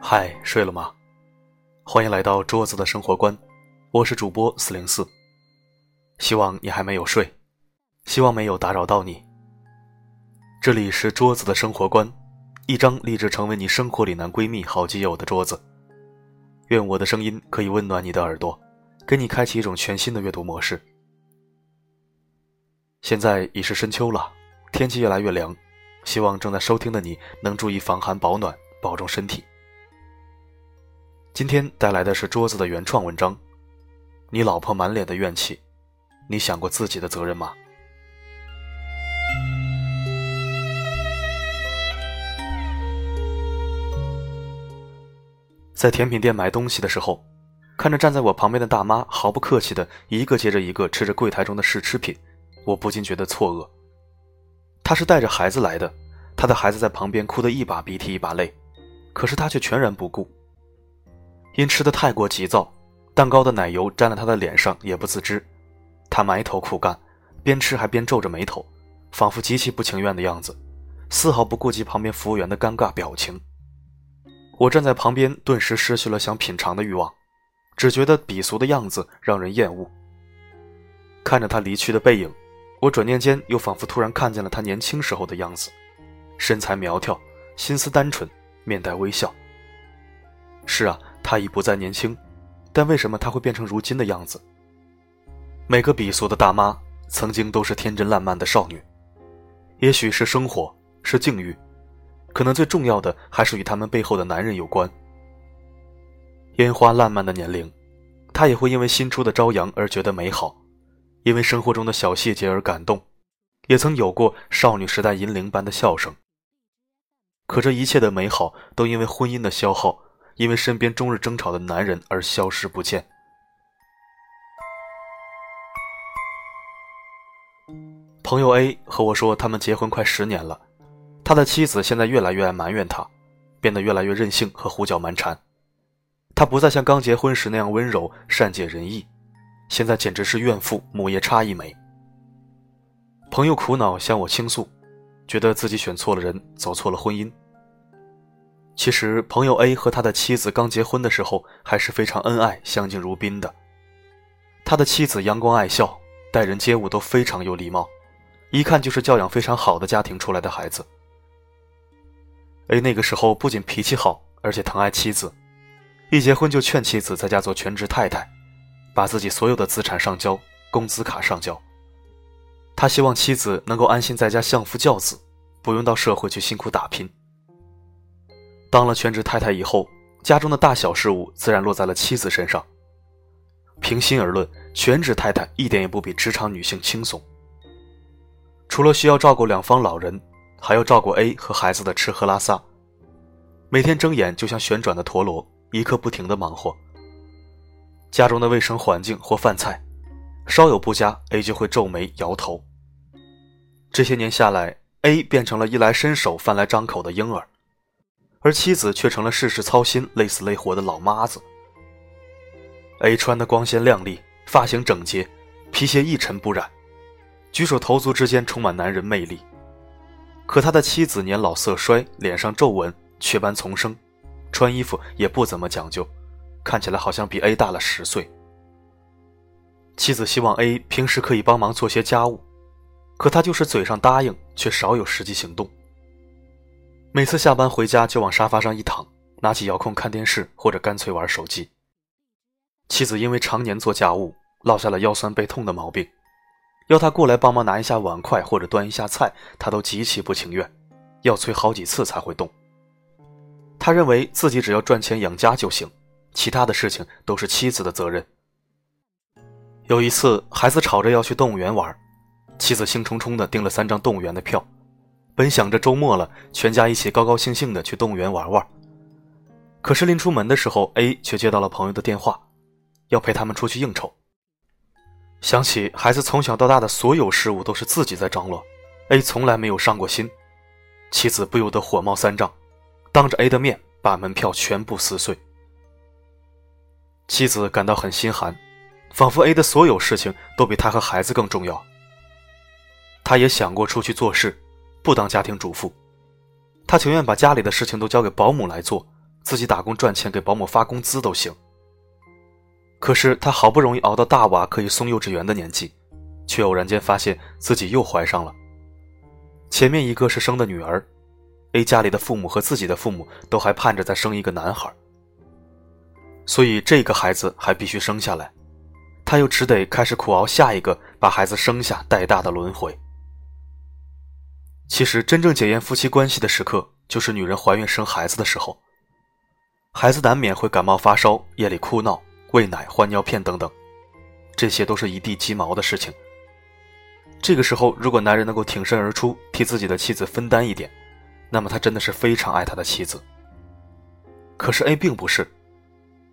嗨，睡了吗？欢迎来到桌子的生活观，我是主播四零四。希望你还没有睡，希望没有打扰到你。这里是桌子的生活观，一张立志成为你生活里男闺蜜、好基友的桌子。愿我的声音可以温暖你的耳朵，给你开启一种全新的阅读模式。现在已是深秋了，天气越来越凉，希望正在收听的你能注意防寒保暖，保重身体。今天带来的是桌子的原创文章。你老婆满脸的怨气，你想过自己的责任吗？在甜品店买东西的时候，看着站在我旁边的大妈毫不客气的一个接着一个吃着柜台中的试吃品，我不禁觉得错愕。她是带着孩子来的，她的孩子在旁边哭得一把鼻涕一把泪，可是她却全然不顾。因吃的太过急躁，蛋糕的奶油沾了他的脸上，也不自知。他埋头苦干，边吃还边皱着眉头，仿佛极其不情愿的样子，丝毫不顾及旁边服务员的尴尬表情。我站在旁边，顿时失去了想品尝的欲望，只觉得鄙俗的样子让人厌恶。看着他离去的背影，我转念间又仿佛突然看见了他年轻时候的样子，身材苗条，心思单纯，面带微笑。是啊。他已不再年轻，但为什么他会变成如今的样子？每个鄙俗的大妈曾经都是天真烂漫的少女，也许是生活，是境遇，可能最重要的还是与他们背后的男人有关。烟花烂漫的年龄，她也会因为新出的朝阳而觉得美好，因为生活中的小细节而感动，也曾有过少女时代银铃般的笑声。可这一切的美好，都因为婚姻的消耗。因为身边终日争吵的男人而消失不见。朋友 A 和我说，他们结婚快十年了，他的妻子现在越来越爱埋怨他，变得越来越任性和胡搅蛮缠。他不再像刚结婚时那样温柔善解人意，现在简直是怨妇母夜叉一枚。朋友苦恼向我倾诉，觉得自己选错了人，走错了婚姻。其实，朋友 A 和他的妻子刚结婚的时候还是非常恩爱、相敬如宾的。他的妻子阳光爱笑，待人接物都非常有礼貌，一看就是教养非常好的家庭出来的孩子。A 那个时候不仅脾气好，而且疼爱妻子，一结婚就劝妻子在家做全职太太，把自己所有的资产上交，工资卡上交。他希望妻子能够安心在家相夫教子，不用到社会去辛苦打拼。当了全职太太以后，家中的大小事务自然落在了妻子身上。平心而论，全职太太一点也不比职场女性轻松。除了需要照顾两方老人，还要照顾 A 和孩子的吃喝拉撒，每天睁眼就像旋转的陀螺，一刻不停的忙活。家中的卫生环境或饭菜，稍有不佳，A 就会皱眉摇头。这些年下来，A 变成了衣来伸手、饭来张口的婴儿。而妻子却成了事事操心、累死累活的老妈子。A 穿的光鲜亮丽，发型整洁，皮鞋一尘不染，举手投足之间充满男人魅力。可他的妻子年老色衰，脸上皱纹，雀斑丛生，穿衣服也不怎么讲究，看起来好像比 A 大了十岁。妻子希望 A 平时可以帮忙做些家务，可他就是嘴上答应，却少有实际行动。每次下班回家就往沙发上一躺，拿起遥控看电视，或者干脆玩手机。妻子因为常年做家务，落下了腰酸背痛的毛病，要他过来帮忙拿一下碗筷或者端一下菜，他都极其不情愿，要催好几次才会动。他认为自己只要赚钱养家就行，其他的事情都是妻子的责任。有一次，孩子吵着要去动物园玩，妻子兴冲冲地订了三张动物园的票。本想着周末了，全家一起高高兴兴的去动物园玩玩。可是临出门的时候，A 却接到了朋友的电话，要陪他们出去应酬。想起孩子从小到大的所有事物都是自己在张罗，A 从来没有上过心，妻子不由得火冒三丈，当着 A 的面把门票全部撕碎。妻子感到很心寒，仿佛 A 的所有事情都比他和孩子更重要。他也想过出去做事。不当家庭主妇，他情愿把家里的事情都交给保姆来做，自己打工赚钱给保姆发工资都行。可是他好不容易熬到大娃可以送幼稚园的年纪，却偶然间发现自己又怀上了。前面一个是生的女儿，A 家里的父母和自己的父母都还盼着再生一个男孩，所以这个孩子还必须生下来，他又只得开始苦熬下一个把孩子生下带大的轮回。其实，真正检验夫妻关系的时刻，就是女人怀孕生孩子的时候。孩子难免会感冒发烧，夜里哭闹，喂奶、换尿片等等，这些都是一地鸡毛的事情。这个时候，如果男人能够挺身而出，替自己的妻子分担一点，那么他真的是非常爱他的妻子。可是 A 并不是，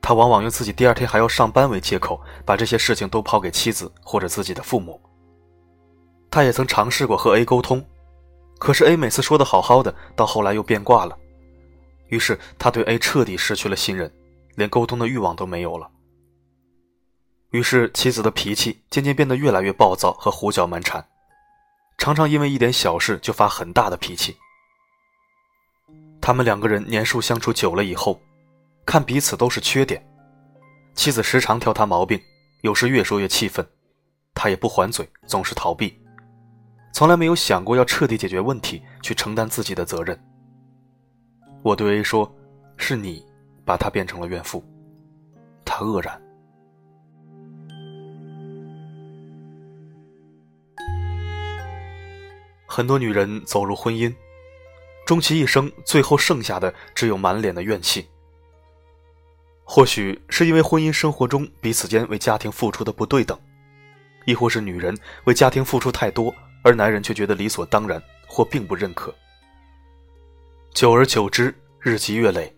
他往往用自己第二天还要上班为借口，把这些事情都抛给妻子或者自己的父母。他也曾尝试过和 A 沟通。可是 A 每次说的好好的，到后来又变卦了，于是他对 A 彻底失去了信任，连沟通的欲望都没有了。于是妻子的脾气渐渐变得越来越暴躁和胡搅蛮缠，常常因为一点小事就发很大的脾气。他们两个人年数相处久了以后，看彼此都是缺点，妻子时常挑他毛病，有时越说越气愤，他也不还嘴，总是逃避。从来没有想过要彻底解决问题，去承担自己的责任。我对 A 说：“是你把她变成了怨妇。”他愕然。很多女人走入婚姻，终其一生，最后剩下的只有满脸的怨气。或许是因为婚姻生活中彼此间为家庭付出的不对等，亦或是女人为家庭付出太多。而男人却觉得理所当然，或并不认可。久而久之，日积月累，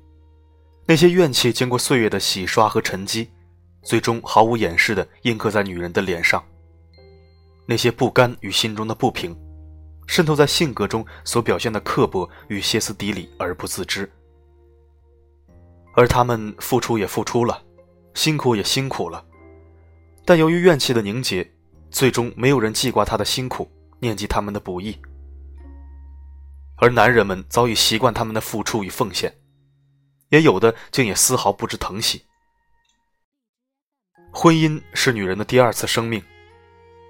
那些怨气经过岁月的洗刷和沉积，最终毫无掩饰地印刻在女人的脸上。那些不甘与心中的不平，渗透在性格中所表现的刻薄与歇斯底里而不自知。而他们付出也付出了，辛苦也辛苦了，但由于怨气的凝结，最终没有人记挂他的辛苦。念及他们的不易，而男人们早已习惯他们的付出与奉献，也有的竟也丝毫不知疼惜。婚姻是女人的第二次生命，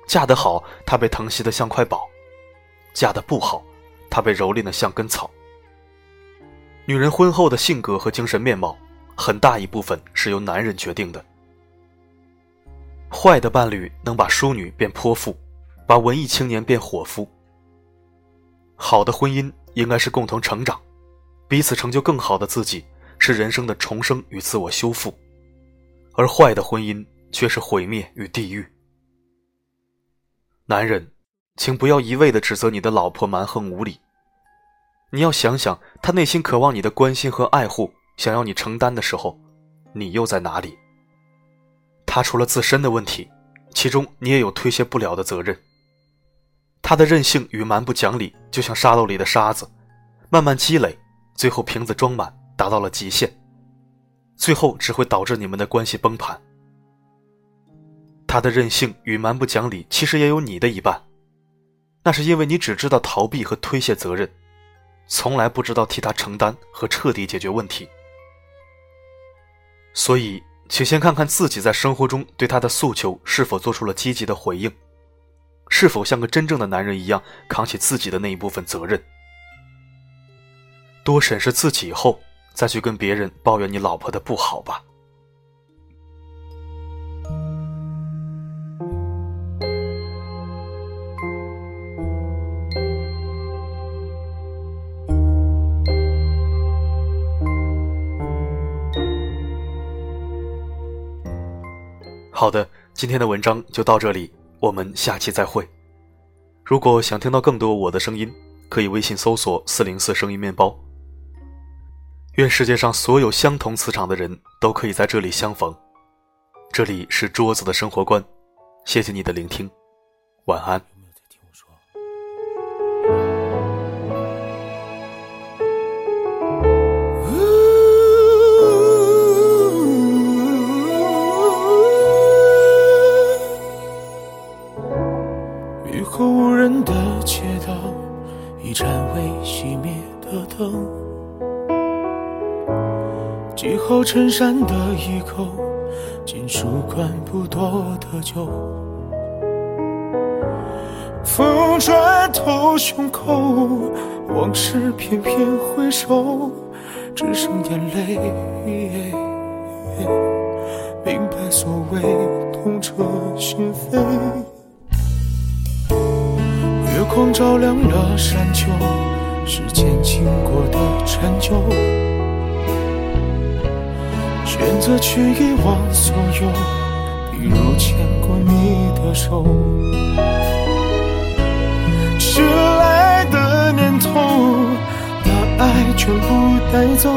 嫁得好，她被疼惜的像块宝；嫁得不好，她被蹂躏的像根草。女人婚后的性格和精神面貌，很大一部分是由男人决定的。坏的伴侣能把淑女变泼妇。把文艺青年变伙夫。好的婚姻应该是共同成长，彼此成就更好的自己，是人生的重生与自我修复；而坏的婚姻却是毁灭与地狱。男人，请不要一味的指责你的老婆蛮横无理。你要想想，她内心渴望你的关心和爱护，想要你承担的时候，你又在哪里？她除了自身的问题，其中你也有推卸不了的责任。他的任性与蛮不讲理，就像沙漏里的沙子，慢慢积累，最后瓶子装满，达到了极限，最后只会导致你们的关系崩盘。他的任性与蛮不讲理，其实也有你的一半，那是因为你只知道逃避和推卸责任，从来不知道替他承担和彻底解决问题。所以，请先看看自己在生活中对他的诉求是否做出了积极的回应。是否像个真正的男人一样扛起自己的那一部分责任？多审视自己后，再去跟别人抱怨你老婆的不好吧。好的，今天的文章就到这里。我们下期再会。如果想听到更多我的声音，可以微信搜索“四零四声音面包”。愿世界上所有相同磁场的人都可以在这里相逢。这里是桌子的生活观，谢谢你的聆听，晚安。衬衫的一扣，金属管不多的酒，风穿透胸口，往事片片回首，只剩眼泪。明白所谓痛彻心扉。月光照亮了山丘，时间经过的陈旧，选择去遗忘所有，比如牵过你的手。迟来的念头，把爱全部带走，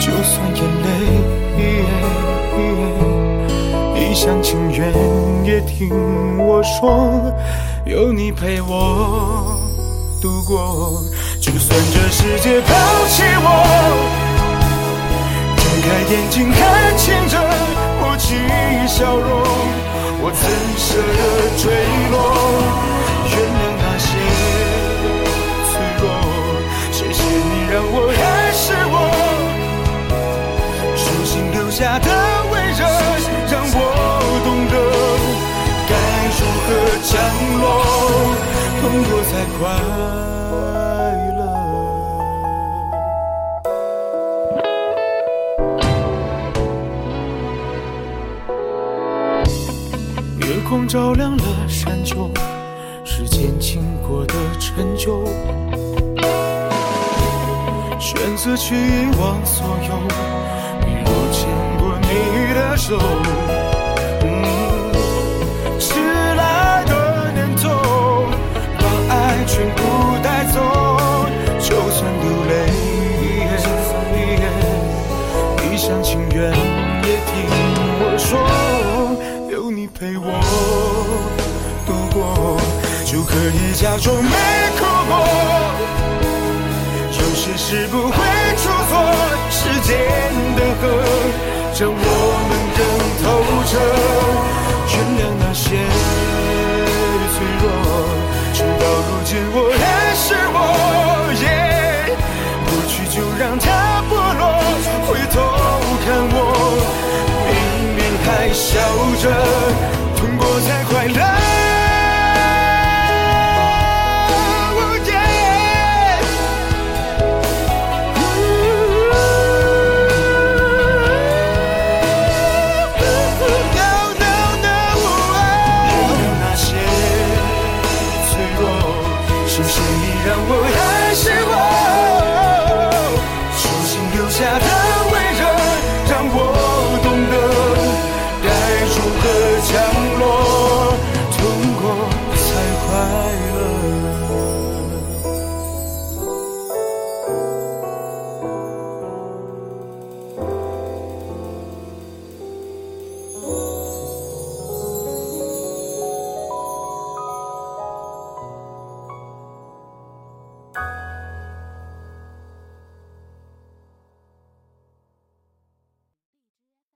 就算眼泪，一厢情愿也听我说。有你陪我度过，就算这世界抛弃我，眼睛看清着默契笑容，我怎舍得坠落？原谅那些脆弱，谢谢你让我认识我，手心留下的温热，让我懂得。该如何降落，痛过才快选择去遗忘所有，我牵过你的手。让我。